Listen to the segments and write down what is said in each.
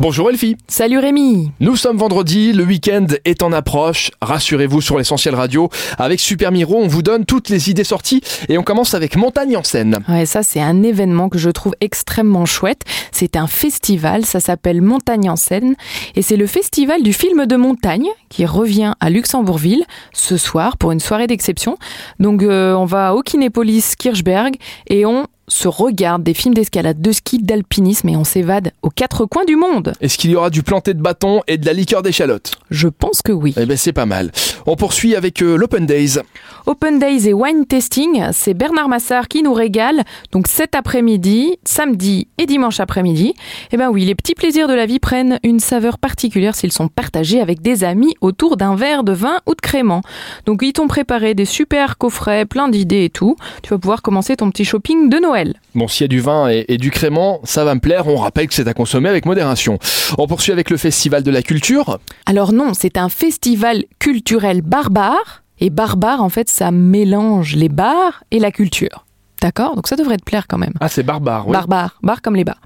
Bonjour Elfie. Salut Rémi. Nous sommes vendredi, le week-end est en approche. Rassurez-vous sur l'essentiel radio. Avec Super Miro, on vous donne toutes les idées sorties et on commence avec Montagne en scène. Ouais, ça c'est un événement que je trouve extrêmement chouette. C'est un festival, ça s'appelle Montagne en scène et c'est le festival du film de montagne qui revient à Luxembourgville ce soir pour une soirée d'exception. Donc euh, on va au Kinépolis Kirchberg et on se regarde des films d'escalade, de ski, d'alpinisme et on s'évade aux quatre coins du monde. Est-ce qu'il y aura du planté de bâton et de la liqueur d'échalote Je pense que oui. Eh ben c'est pas mal. On poursuit avec euh, l'Open Days. Open Days et Wine Tasting, c'est Bernard Massard qui nous régale. Donc cet après-midi, samedi et dimanche après-midi. Eh ben oui, les petits plaisirs de la vie prennent une saveur particulière s'ils sont partagés avec des amis autour d'un verre de vin ou de crément. Donc ils t'ont préparé des super coffrets, plein d'idées et tout. Tu vas pouvoir commencer ton petit shopping de Noël. Bon, s'il y a du vin et, et du crément, ça va me plaire. On rappelle que c'est à consommer avec modération. On poursuit avec le Festival de la Culture. Alors non, c'est un festival culturel barbare. Et barbare, en fait, ça mélange les bars et la culture. D'accord? Donc ça devrait te plaire quand même. Ah, c'est barbare, oui. Barbare, bar comme les bars.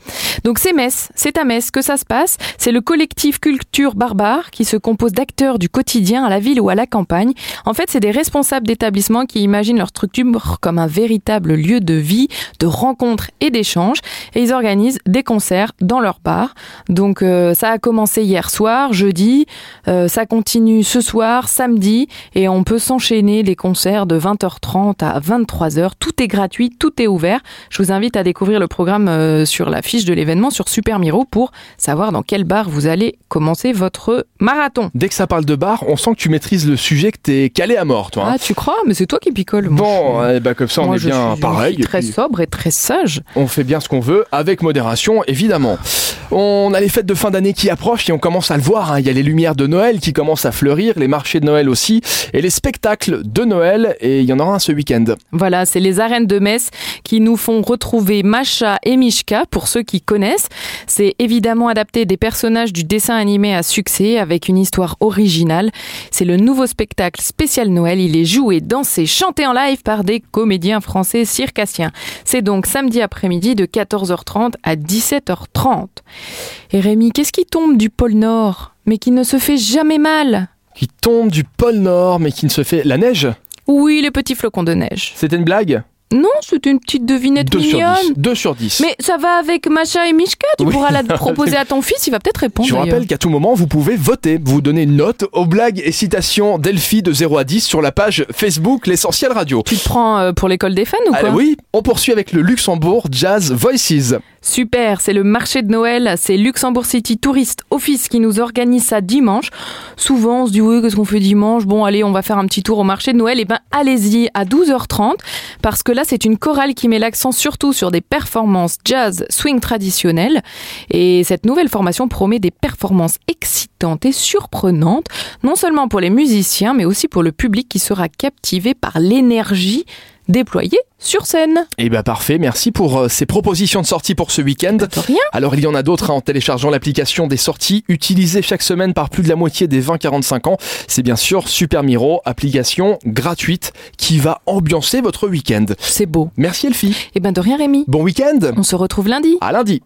Donc c'est Metz, c'est à Metz que ça se passe. C'est le collectif Culture Barbare qui se compose d'acteurs du quotidien à la ville ou à la campagne. En fait, c'est des responsables d'établissements qui imaginent leur structure comme un véritable lieu de vie, de rencontres et d'échanges. Et ils organisent des concerts dans leur bar. Donc euh, ça a commencé hier soir, jeudi. Euh, ça continue ce soir, samedi. Et on peut s'enchaîner des concerts de 20h30 à 23h. Tout est gratuit, tout est ouvert. Je vous invite à découvrir le programme euh, sur la fiche de l'événement sur Super Miro pour savoir dans quel bar vous allez commencer votre marathon. Dès que ça parle de bar, on sent que tu maîtrises le sujet, que t'es calé à mort, toi. hein. Ah, tu crois? Mais c'est toi qui picole. Bon, je- eh ben, comme ça, on moi, est je bien suis- je pareil. suis très puis sobre et très sage. On fait bien ce qu'on veut, avec modération, évidemment. On a les fêtes de fin d'année qui approchent et on commence à le voir. hein. Il y a les lumières de Noël qui commencent à fleurir, les marchés de Noël aussi, et les spectacles de Noël. Et il y en aura un ce week-end. Voilà, c'est les arènes de Metz qui nous font retrouver Macha et Mishka, pour ceux qui connaissent. C'est évidemment adapté des personnages du dessin animé à succès avec une histoire originale. C'est le nouveau spectacle spécial Noël. Il est joué, dansé, chanté en live par des comédiens français circassiens. C'est donc samedi après-midi de 14h30 à 17h30. Et Rémi, qu'est-ce qui tombe du pôle Nord, mais qui ne se fait jamais mal? Qui tombe du pôle Nord, mais qui ne se fait. La neige? Oui, les petits flocons de neige. C'était une blague? Non, c'était une petite devinette 2 sur mignonne. 10. 2 sur 10. Mais ça va avec Macha et Mishka, tu Oui. pourras la proposer à ton fils, il va peut-être répondre. Je vous rappelle qu'à tout moment, vous pouvez voter. Vous donnez une note aux blagues et citations d'Elfie de 0 à 10 sur la page Facebook L'Essentiel Radio. Tu te prends euh, pour l'école des fans ou quoi Ah, oui, on poursuit avec le Luxembourg Jazz Voices. Super, c'est le marché de Noël, c'est Luxembourg City Tourist Office qui nous organise ça dimanche. Souvent on se dit oui, qu'est-ce qu'on fait dimanche? Bon allez, on va faire un petit tour au marché de Noël. Et ben allez-y à 12h30 parce que là c'est une chorale qui met l'accent surtout sur des performances jazz swing traditionnelles. Et cette nouvelle formation promet des performances excitantes et surprenantes, non seulement pour les musiciens mais aussi pour le public qui sera captivé par l'énergie déployée sur scène. Et bah parfait, merci pour euh, ces propositions de sortie pour ce week-end. De rien. Alors il y en a d'autres hein, en téléchargeant l'application des sorties utilisée chaque semaine par plus de la moitié des 20-45 ans. C'est bien sûr Super Miro, application gratuite qui va ambiancer votre week-end. C'est beau. Merci Elfie. Et ben de rien Rémi. Bon week-end On se retrouve lundi. À lundi